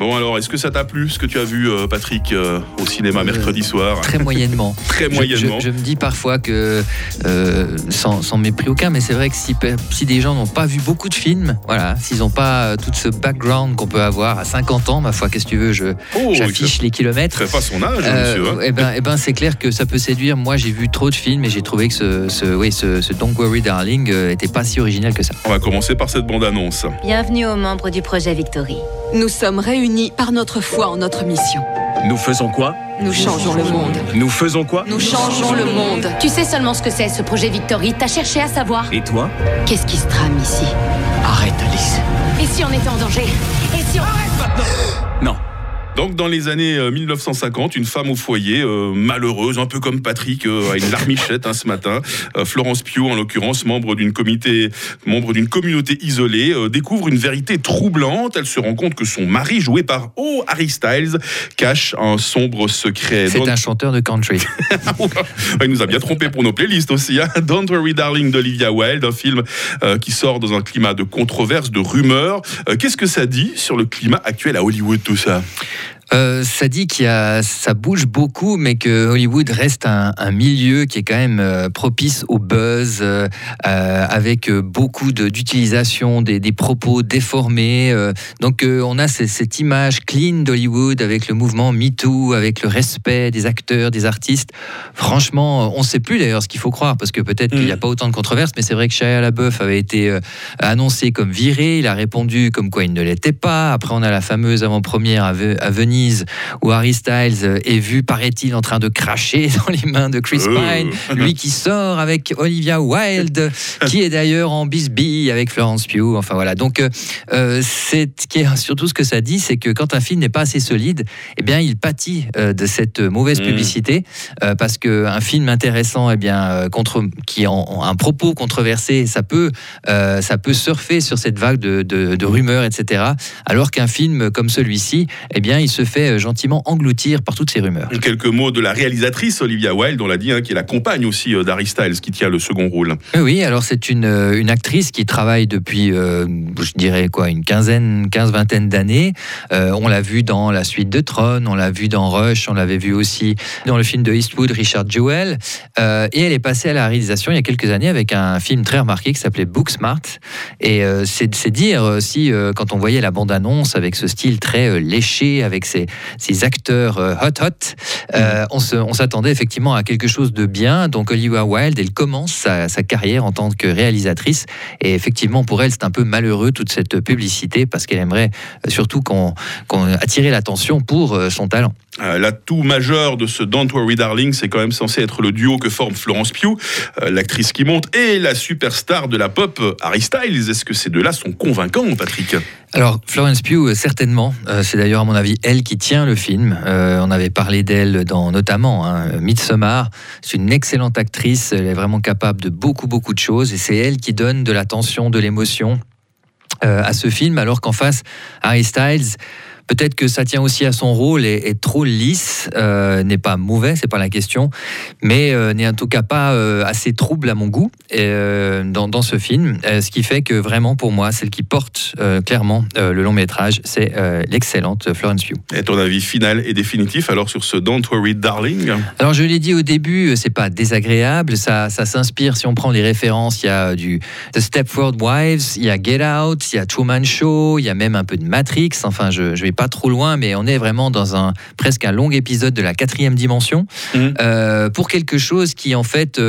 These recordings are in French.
Bon alors, est-ce que ça t'a plu ce que tu as vu, euh, Patrick, euh, au cinéma mercredi soir Très moyennement. Très moyennement. Je, je- je me dis parfois que, euh, sans, sans mépris aucun, mais c'est vrai que si, si des gens n'ont pas vu beaucoup de films, voilà, s'ils n'ont pas euh, tout ce background qu'on peut avoir à 50 ans, ma foi, qu'est-ce que tu veux, je, Oh, j'affiche les il kilomètres. fait pas son âge, Euh, monsieur. hein. eh ben, eh ben, c'est clair que ça peut séduire. Moi, j'ai vu trop de films et j'ai trouvé que ce, ce, oui, ce, ce Don't Worry Darling euh, était pas si original que ça. On va commencer par cette bande-annonce. Bienvenue aux membres du projet Victory. Nous sommes réunis par notre foi en notre mission. Nous faisons quoi? Nous changeons le monde. Nous faisons quoi? Nous changeons le monde. Tu sais seulement ce que c'est ce projet Victory. T'as cherché à savoir Et toi? Qu'est-ce qui se trame ici? Arrête, Alice. Et si on était en danger? Et si on... Non. Donc, dans les années euh, 1950, une femme au foyer, euh, malheureuse, un peu comme Patrick, euh, a une larmichette hein, ce matin. Euh, Florence Pugh, en l'occurrence, membre d'une comité, membre d'une communauté isolée, euh, découvre une vérité troublante. Elle se rend compte que son mari, joué par Oh Harry Styles, cache un sombre secret. C'est un chanteur de country. Il nous a bien trompé pour nos playlists aussi. hein. Don't Worry Darling d'Olivia Wilde, un film euh, qui sort dans un climat de controverse, de rumeurs. Euh, Qu'est-ce que ça dit sur le climat actuel à Hollywood, tout ça? Euh, ça dit qu'il y a, ça bouge beaucoup, mais que Hollywood reste un, un milieu qui est quand même euh, propice au buzz, euh, avec beaucoup de- d'utilisation des, des propos déformés. donc on a ce- cette image clean d'Hollywood avec le mouvement MeToo, avec le respect des acteurs, des artistes. Franchement, on ne sait plus d'ailleurs ce qu'il faut croire, parce que peut-être qu'il n'y a pas autant de controverses, mais c'est vrai que Shia LaBeouf avait été annoncé comme viré, il a répondu comme quoi il ne l'était pas. Après, on a la fameuse avant-première à, à Venise où Harry Styles euh, est vu, paraît-il, en train de cracher dans les mains de Chris Euh. Pine, lui qui sort avec Olivia Wilde, qui est d'ailleurs en bisbille avec Florence Pugh. Enfin voilà. Donc, euh, euh, c'est qui est surtout ce que ça dit, c'est que quand un film n'est pas assez solide, eh bien, il pâtit euh, de cette mauvaise Mm. publicité euh, parce qu'un film intéressant, eh bien, contre, qui a un propos controversé, ça peut, ça peut surfer sur cette vague de, de- de rumeurs, etc. Alors qu'un film comme celui-ci, eh bien, il se fait euh, gentiment engloutir par toutes ces rumeurs. Quelques mots de la réalisatrice Olivia Wilde, on l'a dit, hein, qui est la compagne aussi euh, d'Harry Styles, qui tient le second rôle. Oui, Oui, alors c'est une, euh, une actrice qui travaille depuis, euh, je dirais quoi, une quinzaine, quinze, vingtaine d'années. Euh, on l'a vu dans La Suite de Tron, on l'a vu dans Rush, on l'avait vu aussi dans le film de Eastwood, Richard Jewell. Euh, et elle est passée à la réalisation il y a quelques années avec un film très remarqué qui s'appelait Booksmart. Et euh, c'est dire euh, si, euh, quand on voyait la bande-annonce avec ce style très euh, léché, avec ces, ces acteurs euh, hot hot, euh, on se- on s'attendait effectivement à quelque chose de bien. Donc Olivia Wilde, elle commence sa, sa carrière en tant que réalisatrice. Et effectivement, pour elle, c'est un peu malheureux toute cette publicité parce qu'elle aimerait euh, surtout qu'on qu'on attirer l'attention pour son talent. L'atout majeur de ce Don't Worry Darling, c'est quand même censé être le duo que forme Florence Pugh, l'actrice qui monte, et la superstar de la pop, Harry Styles. Est-ce que ces deux-là sont convaincants, Patrick? Alors, Florence Pugh, euh, certainement. Euh, c'est d'ailleurs, à mon avis, elle qui tient le film. Euh, on avait parlé d'elle dans notamment hein, Midsommar. C'est une excellente actrice. Elle est vraiment capable de beaucoup, beaucoup de choses. Et c'est elle qui donne de la tension, de l'émotion à ce film, alors qu'en face, Harry Styles. Peut-être que ça tient aussi à son rôle et trop lisse, euh, n'est pas mauvais, c'est pas la question, mais euh, n'est en tout cas pas euh, assez trouble à mon goût euh, dans, dans ce film. Ce qui fait que vraiment pour moi, celle qui porte clairement le long métrage, c'est l'excellente Florence Pugh. Et ton avis final et définitif alors sur ce Don't Worry Darling? Alors je l'ai dit au début, c'est pas désagréable, ça, ça s'inspire si on prend les références, il y a du The Stepford Wives, il y a Get Out, il y a Truman Show, il y a même un peu de Matrix, enfin je, je vais pas trop loin, mais on est vraiment dans un presque un long épisode de la quatrième dimension, Mhm. euh, pour quelque chose qui en fait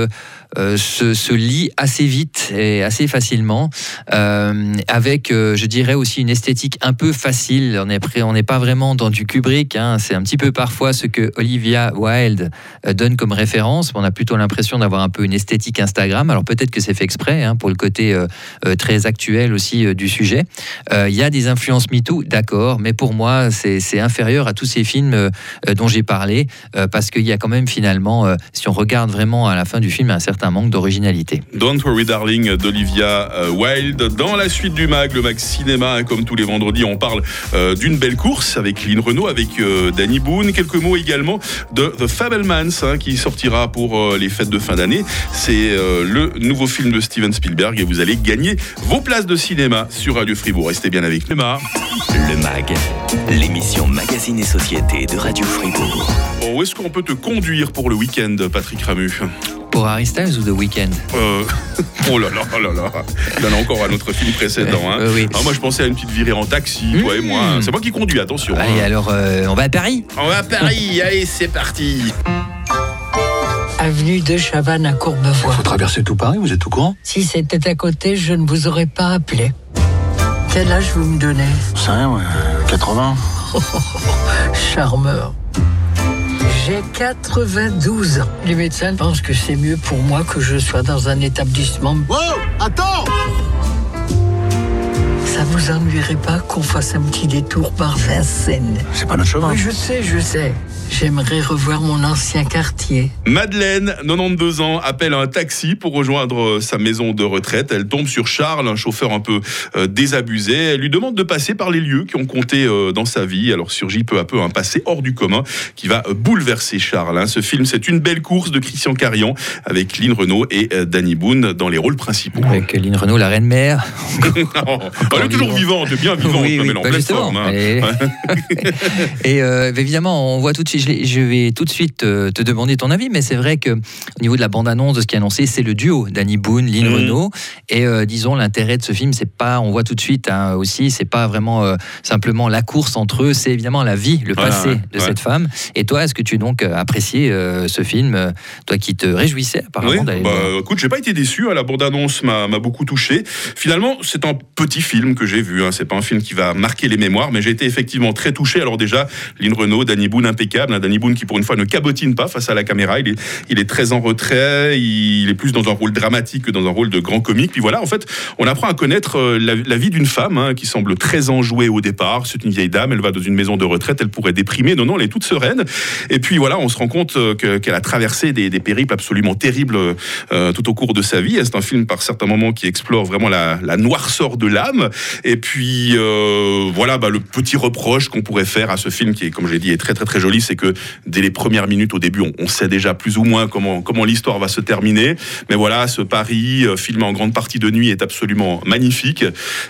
euh, se, se lit assez vite et assez facilement, euh, avec, euh, je dirais aussi une esthétique un peu facile. On est prêt, on n'est pas vraiment dans du Kubrick. hein. C'est un petit peu parfois ce que Olivia Wilde donne comme référence. On a plutôt l'impression d'avoir un peu une esthétique Instagram. Alors peut-être que c'est fait exprès hein, pour le côté très actuel aussi du sujet. Il y a des influences MeToo, d'accord, mais pour moi c'est inférieur à tous ces films dont j'ai parlé parce qu'il y a quand même finalement, si on regarde vraiment à la fin du film, un certain certain manque d'originalité. Don't Worry Darling d'Olivia euh, Wilde. Dans la suite du mag, le mag cinéma, hein, comme tous les vendredis, on parle euh, d'une belle course avec Lynn Renault, avec euh, Danny Boone. Quelques mots également de The Fabelmans hein, qui sortira pour les fêtes de fin d'année. C'est le nouveau film de Steven Spielberg et vous allez gagner vos places de cinéma sur Radio Fribourg. Restez bien avec nous. Le MAG, l'émission Magazine et Société de Radio Fribourg. Bon, où est-ce qu'on peut te conduire pour le week-end, Patrick Ramu? Pour Harry Styles ou The Weeknd Euh, Oh là là oh là là Il y en a encore à notre film précédent. hein. Euh, oui. Ah, moi, je pensais à une petite virée en taxi, toi et moi. Mmh. C'est moi qui conduis, attention. Allez, hein. alors, euh, on va à Paris On va à Paris, allez, c'est parti. Avenue de Chavannes à Courbevoie. Faut traverser tout Paris, vous êtes au courant? Si c'était à côté, je ne vous aurais pas appelé. Quel âge vous me donnez? 5, 80. Charmeur. J'ai 92 ans. Les médecins pensent que c'est mieux pour moi que je sois dans un établissement. Wow Attends Ça vous ennuierait pas qu'on fasse un petit détour par Vincennes? C'est pas notre chemin. Oui, je sais, je sais. J'aimerais revoir mon ancien quartier. Madeleine, 92 ans, appelle un taxi pour rejoindre euh, sa maison de retraite. Elle tombe sur Charles, un chauffeur un peu euh, désabusé. Elle lui demande de passer par les lieux qui ont compté euh, dans sa vie. Alors surgit peu à peu un passé hors du commun qui va bouleverser Charles. hein. Ce film, c'est une belle course de Christian Carion avec Lynn Renault et euh, Danny Boone dans les rôles principaux. Avec Lynn Renault, la reine mère. Elle est toujours vivante, bien vivante, Oui, oui, elle est en bah pleine justement, forme. hein. elle est- Et euh, évidemment, on voit tout de suite, je, vais tout de suite euh, te demander ton avis, mais c'est vrai que au niveau de la bande-annonce, de ce qui est annoncé, c'est le duo Danny Boone, Lynn Mhm. Renault. Et euh, disons, l'intérêt de ce film, c'est pas, on voit tout de suite hein, aussi, c'est pas vraiment euh, simplement la course entre eux, c'est évidemment la vie, le Voilà, passé ouais, de ouais. cette femme. Et toi, est-ce que tu donc apprécié euh, ce film, toi qui te réjouissais apparemment Oui, bah, écoute, j'ai pas été déçu. hein, La bande-annonce m'a m'a beaucoup touché. Finalement, c'est un petit film que j'ai vu. Hein, c'est pas un film qui va marquer les mémoires, mais j'ai été effectivement très touché. Alors déjà, Lynn Renault, Danny Boone impeccable. Hein, Danny Boone qui pour une fois ne cabotine pas face à la caméra. Il est, il est très en retrait. Il est plus dans un rôle dramatique que dans un rôle de grand comique. Puis voilà, en fait, on apprend à connaître euh, la, vie d'une femme hein, qui semble très enjouée au départ. C'est une vieille dame. Elle va dans une maison de retraite. Elle pourrait déprimer. Non, non, elle est toute sereine. Et puis voilà, on se rend compte euh, que- qu'elle a traversé des, périples absolument terribles euh, tout au cours de sa vie. C'est un film par certains moments qui explore vraiment la, la noirceur de l'âme. Et puis voilà, bah, le petit reproche qu'on pourrait faire à ce film qui est, comme je l'ai dit, est très très très joli, c'est que dès les premières minutes au début, on, on sait déjà plus ou moins comment comment l'histoire va se terminer. Mais voilà, ce Paris euh, filmé en grande partie de nuit est absolument magnifique.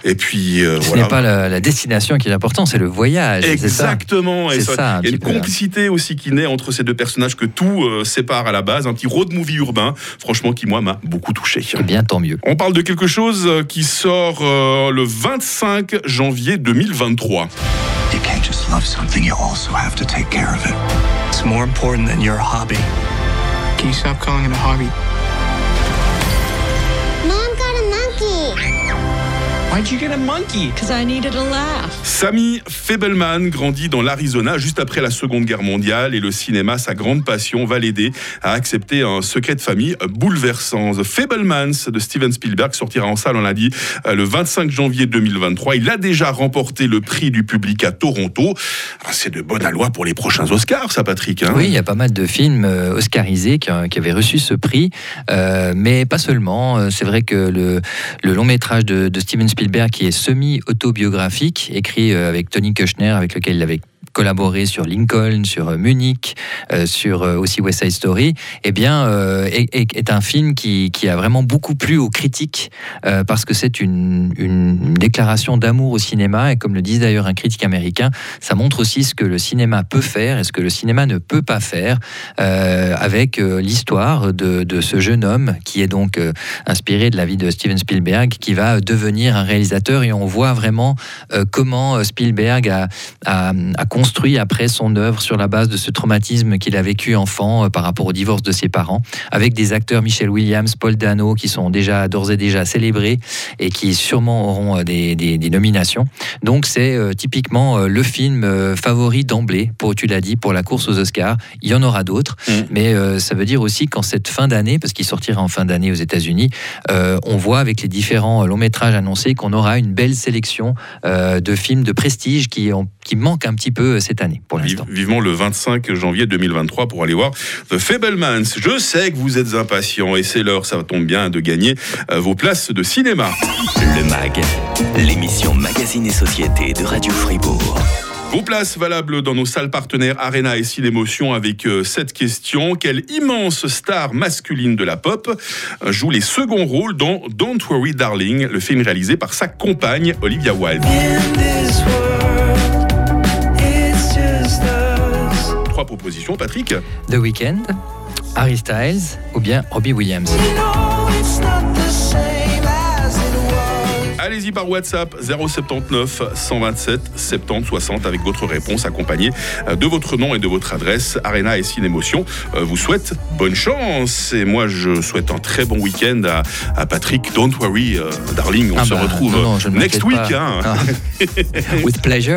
Et puis euh, Ce voilà. n'est pas la, la destination qui est important, c'est le voyage. Exactement. Et C'est ça, ça, il y a une complicité aussi qui naît entre ces deux personnages que tout euh, sépare à la base. Un petit road movie urbain, franchement, qui moi m'a beaucoup touché. Eh bien, tant mieux. On parle de quelque chose euh, qui sort euh, le 25 janvier 2023. Love something, you also have to take care of it. It's more important than your hobby. Can you stop calling it a hobby? Why'd you get a monkey? Because I needed a laugh. Sammy Febelman grandit dans l'Arizona juste après la Seconde Guerre mondiale et le cinéma, sa grande passion, va l'aider à accepter un secret de famille bouleversant. The Fablemans de Steven Spielberg sortira en salle, on l'a dit, euh, le 25 janvier 2023. Il a déjà remporté le prix du public à Toronto. Ah, C'est de bonne aloi pour les prochains Oscars, ça, Patrick. hein? Oui, il y a pas mal de films euh, oscarisés qui, euh, qui avaient reçu ce prix, euh, mais pas seulement. C'est vrai que le, le long métrage de, de Steven Spielberg, qui est semi-autobiographique, écrit euh, avec Tony Kushner, avec lequel il avait collaboré sur Lincoln, sur euh, Munich, euh, sur euh, aussi West Side Story, eh bien, est, un film qui, a vraiment beaucoup plu aux critiques parce que c'est une, déclaration d'amour au cinéma. Et comme le dit d'ailleurs un critique américain, ça montre aussi ce que le cinéma peut faire et ce que le cinéma ne peut pas faire avec l'histoire de, ce jeune homme qui est donc inspiré de la vie de Steven Spielberg qui va devenir un réalisateur. Et on voit vraiment comment Spielberg a, a construit après son œuvre sur la base de ce traumatisme qu'il a vécu enfant euh, par rapport au divorce de ses parents avec des acteurs Michel Williams, Paul Dano qui sont déjà d'ores et déjà célébrés et qui sûrement auront euh, des, des- des nominations. Donc c'est euh, typiquement euh, le film euh, favori d'emblée, pour tu l'as dit, pour la course aux Oscars. Il y en aura d'autres, Mm. mais ça veut dire aussi qu'en cette fin d'année, parce qu'il sortira en fin d'année aux États-Unis, on voit avec les différents longs métrages annoncés qu'on aura une belle sélection de films de prestige qui, ont, qui manquent un petit peu que cette année, pour l'instant. Vivement le 25 janvier 2023 pour aller voir The Fablemans. Je sais que vous êtes impatients et c'est l'heure, ça tombe bien, de gagner euh, vos places de cinéma. Le MAG, l'émission Magazine et Société de Radio Fribourg. Vos places valables dans nos salles partenaires Arena et Cinémotion avec euh, cette question. Quelle immense star masculine de la pop euh, joue les seconds rôles dans Don't Worry Darling, le film réalisé par sa compagne Olivia Wilde Trois propositions, Patrick. The Weeknd, Harry Styles ou bien Robbie Williams. Allez-y par WhatsApp 079 127 70 60 avec votre réponse accompagnée euh, de votre nom et de votre adresse. Arena et Cinémotion euh, vous souhaite bonne chance. Et moi, je souhaite un très bon week-end à, à Patrick. Don't worry, euh, darling, on Ah se bah, retrouve non, non, next week. hein. Ah. With pleasure.